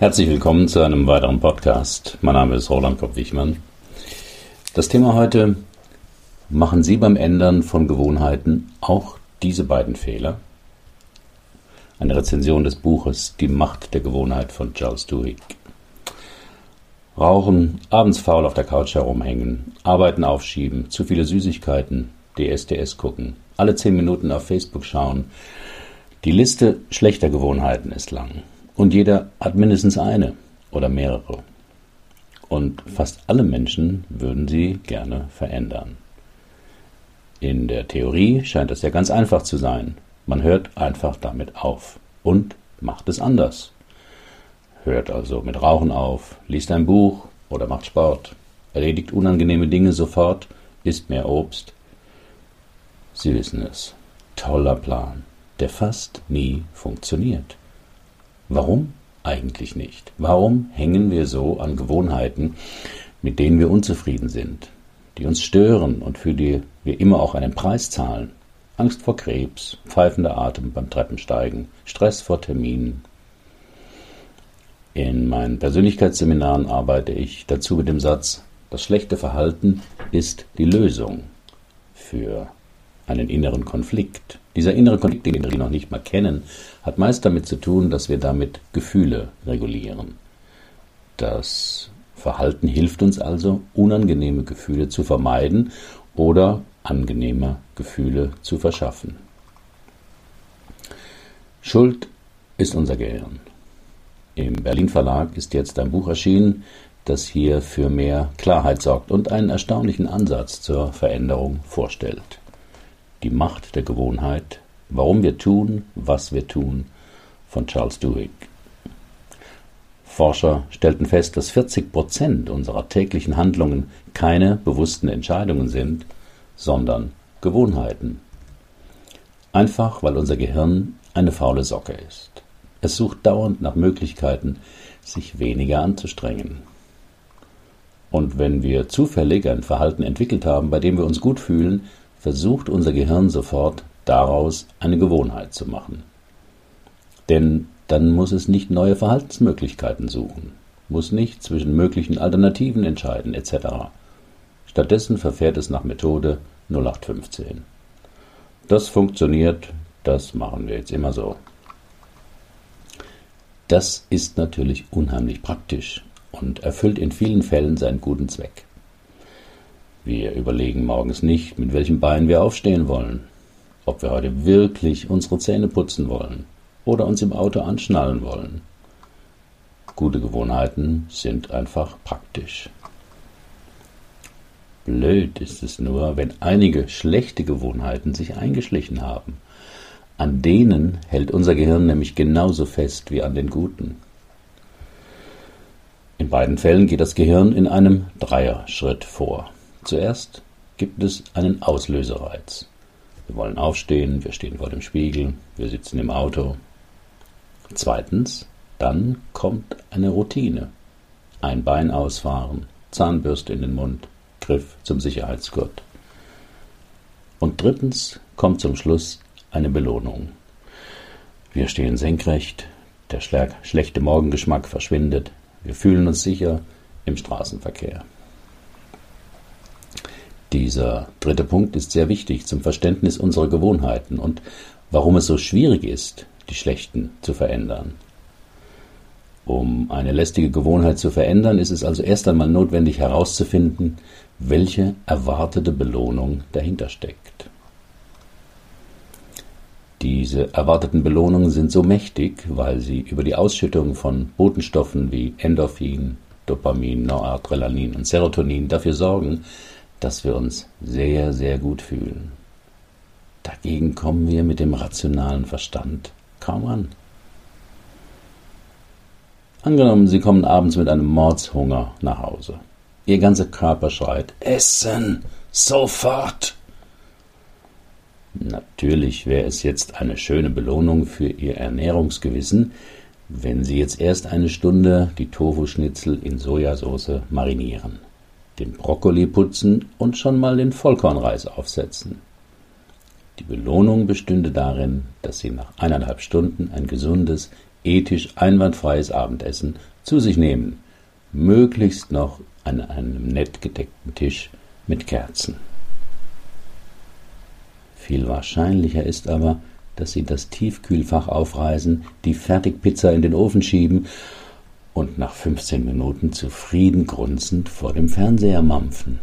Herzlich willkommen zu einem weiteren Podcast. Mein Name ist Roland Kopp-Wichmann. Das Thema heute: Machen Sie beim Ändern von Gewohnheiten auch diese beiden Fehler? Eine Rezension des Buches Die Macht der Gewohnheit von Charles Duhigg. Rauchen, abends faul auf der Couch herumhängen, Arbeiten aufschieben, zu viele Süßigkeiten, DSDS gucken, alle zehn Minuten auf Facebook schauen. Die Liste schlechter Gewohnheiten ist lang. Und jeder hat mindestens eine oder mehrere. Und fast alle Menschen würden sie gerne verändern. In der Theorie scheint es ja ganz einfach zu sein. Man hört einfach damit auf und macht es anders. Hört also mit Rauchen auf, liest ein Buch oder macht Sport, erledigt unangenehme Dinge sofort, isst mehr Obst. Sie wissen es. Toller Plan, der fast nie funktioniert. Warum eigentlich nicht? Warum hängen wir so an Gewohnheiten, mit denen wir unzufrieden sind, die uns stören und für die wir immer auch einen Preis zahlen? Angst vor Krebs, pfeifender Atem beim Treppensteigen, Stress vor Terminen. In meinen Persönlichkeitsseminaren arbeite ich dazu mit dem Satz, das schlechte Verhalten ist die Lösung für einen inneren Konflikt. Dieser innere Konflikt, den wir noch nicht mal kennen, hat meist damit zu tun, dass wir damit Gefühle regulieren. Das Verhalten hilft uns also, unangenehme Gefühle zu vermeiden oder angenehme Gefühle zu verschaffen. Schuld ist unser Gehirn. Im Berlin Verlag ist jetzt ein Buch erschienen, das hier für mehr Klarheit sorgt und einen erstaunlichen Ansatz zur Veränderung vorstellt die Macht der Gewohnheit, warum wir tun, was wir tun, von Charles Duhigg. Forscher stellten fest, dass 40 Prozent unserer täglichen Handlungen keine bewussten Entscheidungen sind, sondern Gewohnheiten. Einfach weil unser Gehirn eine faule Socke ist. Es sucht dauernd nach Möglichkeiten, sich weniger anzustrengen. Und wenn wir zufällig ein Verhalten entwickelt haben, bei dem wir uns gut fühlen, versucht unser Gehirn sofort, daraus eine Gewohnheit zu machen. Denn dann muss es nicht neue Verhaltensmöglichkeiten suchen, muss nicht zwischen möglichen Alternativen entscheiden etc. Stattdessen verfährt es nach Methode 0815. Das funktioniert, das machen wir jetzt immer so. Das ist natürlich unheimlich praktisch und erfüllt in vielen Fällen seinen guten Zweck. Wir überlegen morgens nicht, mit welchem Bein wir aufstehen wollen, ob wir heute wirklich unsere Zähne putzen wollen oder uns im Auto anschnallen wollen. Gute Gewohnheiten sind einfach praktisch. Blöd ist es nur, wenn einige schlechte Gewohnheiten sich eingeschlichen haben. An denen hält unser Gehirn nämlich genauso fest wie an den guten. In beiden Fällen geht das Gehirn in einem Dreierschritt vor. Zuerst gibt es einen Auslösereiz. Wir wollen aufstehen, wir stehen vor dem Spiegel, wir sitzen im Auto. Zweitens, dann kommt eine Routine. Ein Bein ausfahren, Zahnbürste in den Mund, Griff zum Sicherheitsgurt. Und drittens kommt zum Schluss eine Belohnung. Wir stehen senkrecht, der schlechte Morgengeschmack verschwindet, wir fühlen uns sicher im Straßenverkehr. Dieser dritte Punkt ist sehr wichtig zum Verständnis unserer Gewohnheiten und warum es so schwierig ist, die schlechten zu verändern. Um eine lästige Gewohnheit zu verändern, ist es also erst einmal notwendig herauszufinden, welche erwartete Belohnung dahinter steckt. Diese erwarteten Belohnungen sind so mächtig, weil sie über die Ausschüttung von Botenstoffen wie Endorphin, Dopamin, Noradrenalin und Serotonin dafür sorgen, dass wir uns sehr, sehr gut fühlen. Dagegen kommen wir mit dem rationalen Verstand kaum an. Angenommen, Sie kommen abends mit einem Mordshunger nach Hause. Ihr ganzer Körper schreit Essen, sofort. Natürlich wäre es jetzt eine schöne Belohnung für Ihr Ernährungsgewissen, wenn Sie jetzt erst eine Stunde die Tofu-Schnitzel in Sojasauce marinieren den Brokkoli putzen und schon mal den Vollkornreis aufsetzen. Die Belohnung bestünde darin, dass Sie nach eineinhalb Stunden ein gesundes, ethisch einwandfreies Abendessen zu sich nehmen, möglichst noch an einem nett gedeckten Tisch mit Kerzen. Viel wahrscheinlicher ist aber, dass sie das Tiefkühlfach aufreißen, die Fertigpizza in den Ofen schieben und nach 15 Minuten zufrieden grunzend vor dem Fernseher mampfen.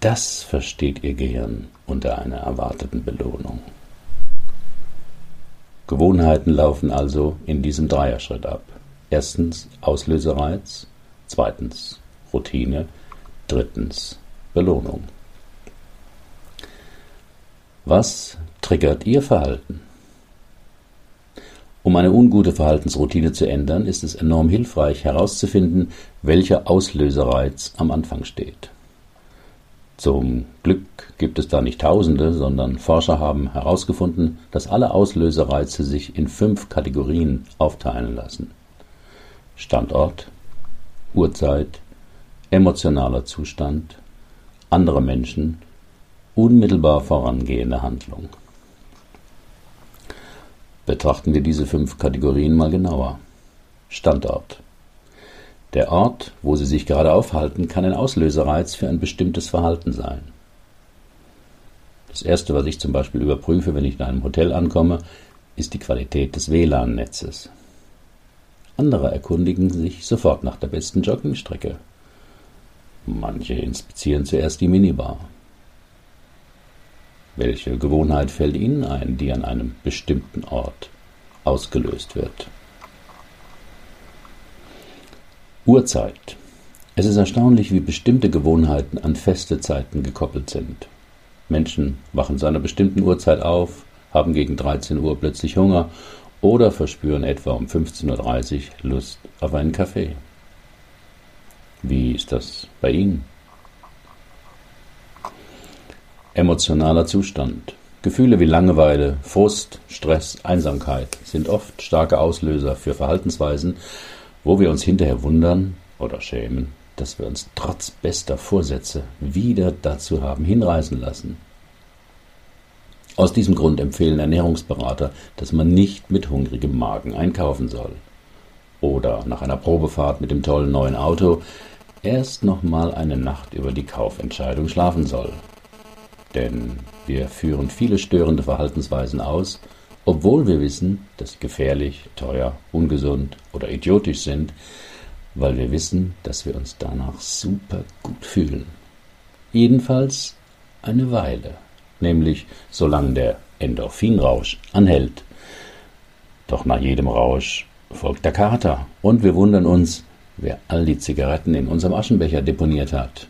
Das versteht ihr Gehirn unter einer erwarteten Belohnung. Gewohnheiten laufen also in diesem Dreierschritt ab. Erstens Auslösereiz, zweitens Routine, drittens Belohnung. Was triggert Ihr Verhalten? Um eine ungute Verhaltensroutine zu ändern, ist es enorm hilfreich herauszufinden, welcher Auslösereiz am Anfang steht. Zum Glück gibt es da nicht Tausende, sondern Forscher haben herausgefunden, dass alle Auslösereize sich in fünf Kategorien aufteilen lassen. Standort, Uhrzeit, emotionaler Zustand, andere Menschen, unmittelbar vorangehende Handlung. Betrachten wir diese fünf Kategorien mal genauer. Standort. Der Ort, wo Sie sich gerade aufhalten, kann ein Auslösereiz für ein bestimmtes Verhalten sein. Das Erste, was ich zum Beispiel überprüfe, wenn ich in einem Hotel ankomme, ist die Qualität des WLAN-Netzes. Andere erkundigen sich sofort nach der besten Joggingstrecke. Manche inspizieren zuerst die Minibar. Welche Gewohnheit fällt Ihnen ein, die an einem bestimmten Ort ausgelöst wird? Uhrzeit. Es ist erstaunlich, wie bestimmte Gewohnheiten an feste Zeiten gekoppelt sind. Menschen wachen zu einer bestimmten Uhrzeit auf, haben gegen 13 Uhr plötzlich Hunger oder verspüren etwa um 15.30 Uhr Lust auf einen Kaffee. Wie ist das bei Ihnen? Emotionaler Zustand. Gefühle wie Langeweile, Frust, Stress, Einsamkeit sind oft starke Auslöser für Verhaltensweisen, wo wir uns hinterher wundern oder schämen, dass wir uns trotz bester Vorsätze wieder dazu haben hinreißen lassen. Aus diesem Grund empfehlen Ernährungsberater, dass man nicht mit hungrigem Magen einkaufen soll. Oder nach einer Probefahrt mit dem tollen neuen Auto erst noch mal eine Nacht über die Kaufentscheidung schlafen soll. Denn wir führen viele störende Verhaltensweisen aus, obwohl wir wissen, dass sie gefährlich, teuer, ungesund oder idiotisch sind, weil wir wissen, dass wir uns danach super gut fühlen. Jedenfalls eine Weile, nämlich solange der Endorphinrausch anhält. Doch nach jedem Rausch folgt der Kater und wir wundern uns, wer all die Zigaretten in unserem Aschenbecher deponiert hat.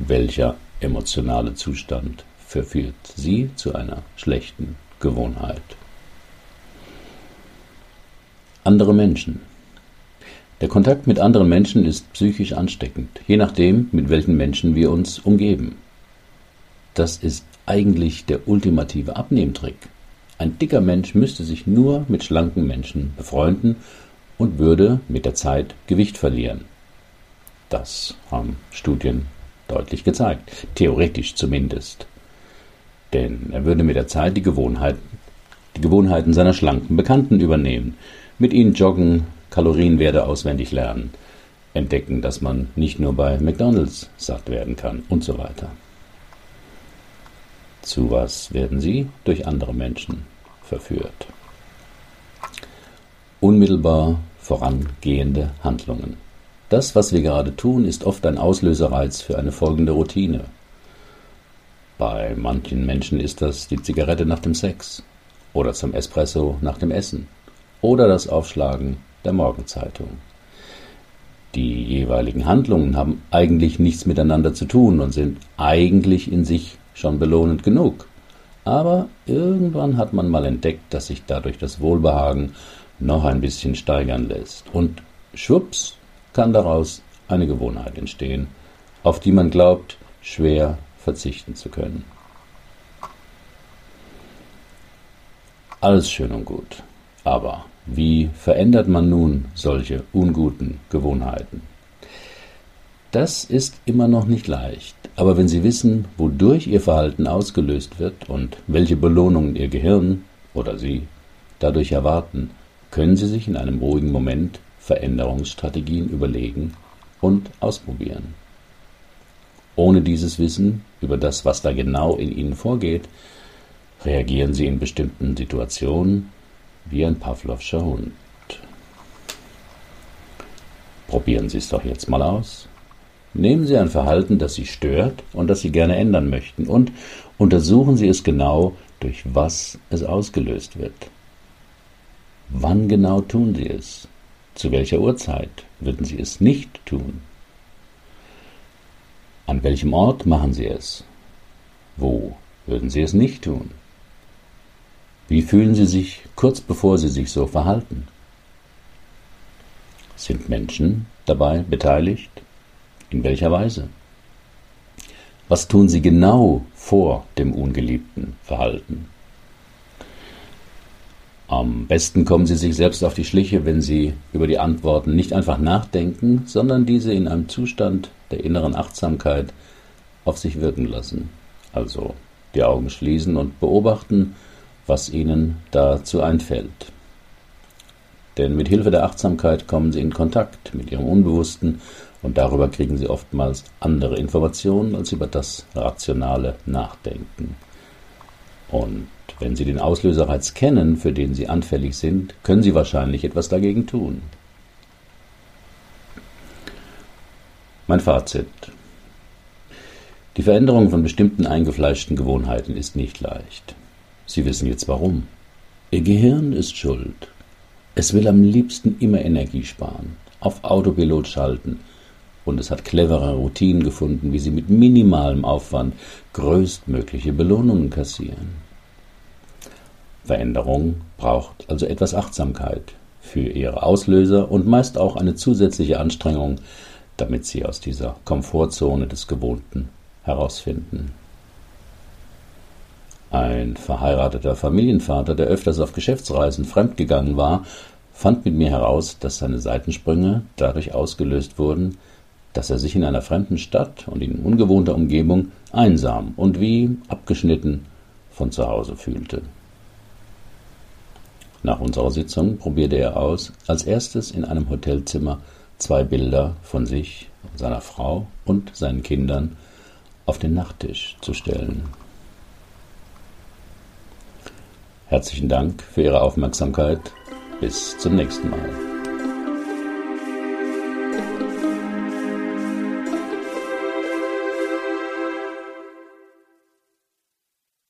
Welcher emotionale Zustand verführt Sie zu einer schlechten Gewohnheit? Andere Menschen. Der Kontakt mit anderen Menschen ist psychisch ansteckend, je nachdem, mit welchen Menschen wir uns umgeben. Das ist eigentlich der ultimative Abnehmtrick. Ein dicker Mensch müsste sich nur mit schlanken Menschen befreunden und würde mit der Zeit Gewicht verlieren. Das haben Studien deutlich gezeigt, theoretisch zumindest. Denn er würde mit der Zeit die Gewohnheiten, die Gewohnheiten seiner schlanken Bekannten übernehmen, mit ihnen joggen, Kalorienwerte auswendig lernen, entdecken, dass man nicht nur bei McDonald's satt werden kann und so weiter. Zu was werden sie durch andere Menschen verführt? Unmittelbar vorangehende Handlungen. Das, was wir gerade tun, ist oft ein Auslösereiz für eine folgende Routine. Bei manchen Menschen ist das die Zigarette nach dem Sex oder zum Espresso nach dem Essen oder das Aufschlagen der Morgenzeitung. Die jeweiligen Handlungen haben eigentlich nichts miteinander zu tun und sind eigentlich in sich schon belohnend genug. Aber irgendwann hat man mal entdeckt, dass sich dadurch das Wohlbehagen noch ein bisschen steigern lässt. Und schwupps kann daraus eine Gewohnheit entstehen, auf die man glaubt, schwer verzichten zu können. Alles schön und gut, aber wie verändert man nun solche unguten Gewohnheiten? Das ist immer noch nicht leicht, aber wenn Sie wissen, wodurch Ihr Verhalten ausgelöst wird und welche Belohnungen Ihr Gehirn oder Sie dadurch erwarten, können Sie sich in einem ruhigen Moment Veränderungsstrategien überlegen und ausprobieren. Ohne dieses Wissen über das, was da genau in Ihnen vorgeht, reagieren Sie in bestimmten Situationen wie ein Pavlovscher Hund. Probieren Sie es doch jetzt mal aus. Nehmen Sie ein Verhalten, das Sie stört und das Sie gerne ändern möchten, und untersuchen Sie es genau, durch was es ausgelöst wird. Wann genau tun Sie es? Zu welcher Uhrzeit würden Sie es nicht tun? An welchem Ort machen Sie es? Wo würden Sie es nicht tun? Wie fühlen Sie sich kurz bevor Sie sich so verhalten? Sind Menschen dabei beteiligt? In welcher Weise? Was tun Sie genau vor dem ungeliebten Verhalten? Am besten kommen Sie sich selbst auf die Schliche, wenn Sie über die Antworten nicht einfach nachdenken, sondern diese in einem Zustand der inneren Achtsamkeit auf sich wirken lassen. Also die Augen schließen und beobachten, was Ihnen dazu einfällt. Denn mit Hilfe der Achtsamkeit kommen Sie in Kontakt mit Ihrem Unbewussten und darüber kriegen Sie oftmals andere Informationen als über das rationale Nachdenken. Und wenn Sie den Auslöserreiz kennen, für den Sie anfällig sind, können Sie wahrscheinlich etwas dagegen tun. Mein Fazit. Die Veränderung von bestimmten eingefleischten Gewohnheiten ist nicht leicht. Sie wissen jetzt warum. Ihr Gehirn ist schuld. Es will am liebsten immer Energie sparen, auf Autopilot schalten, und es hat clevere Routinen gefunden, wie sie mit minimalem Aufwand größtmögliche Belohnungen kassieren. Veränderung braucht also etwas Achtsamkeit für ihre Auslöser und meist auch eine zusätzliche Anstrengung, damit sie aus dieser Komfortzone des Gewohnten herausfinden. Ein verheirateter Familienvater, der öfters auf Geschäftsreisen fremdgegangen war, fand mit mir heraus, dass seine Seitensprünge dadurch ausgelöst wurden, dass er sich in einer fremden Stadt und in ungewohnter Umgebung einsam und wie abgeschnitten von zu Hause fühlte. Nach unserer Sitzung probierte er aus, als erstes in einem Hotelzimmer zwei Bilder von sich, seiner Frau und seinen Kindern auf den Nachttisch zu stellen. Herzlichen Dank für Ihre Aufmerksamkeit. Bis zum nächsten Mal.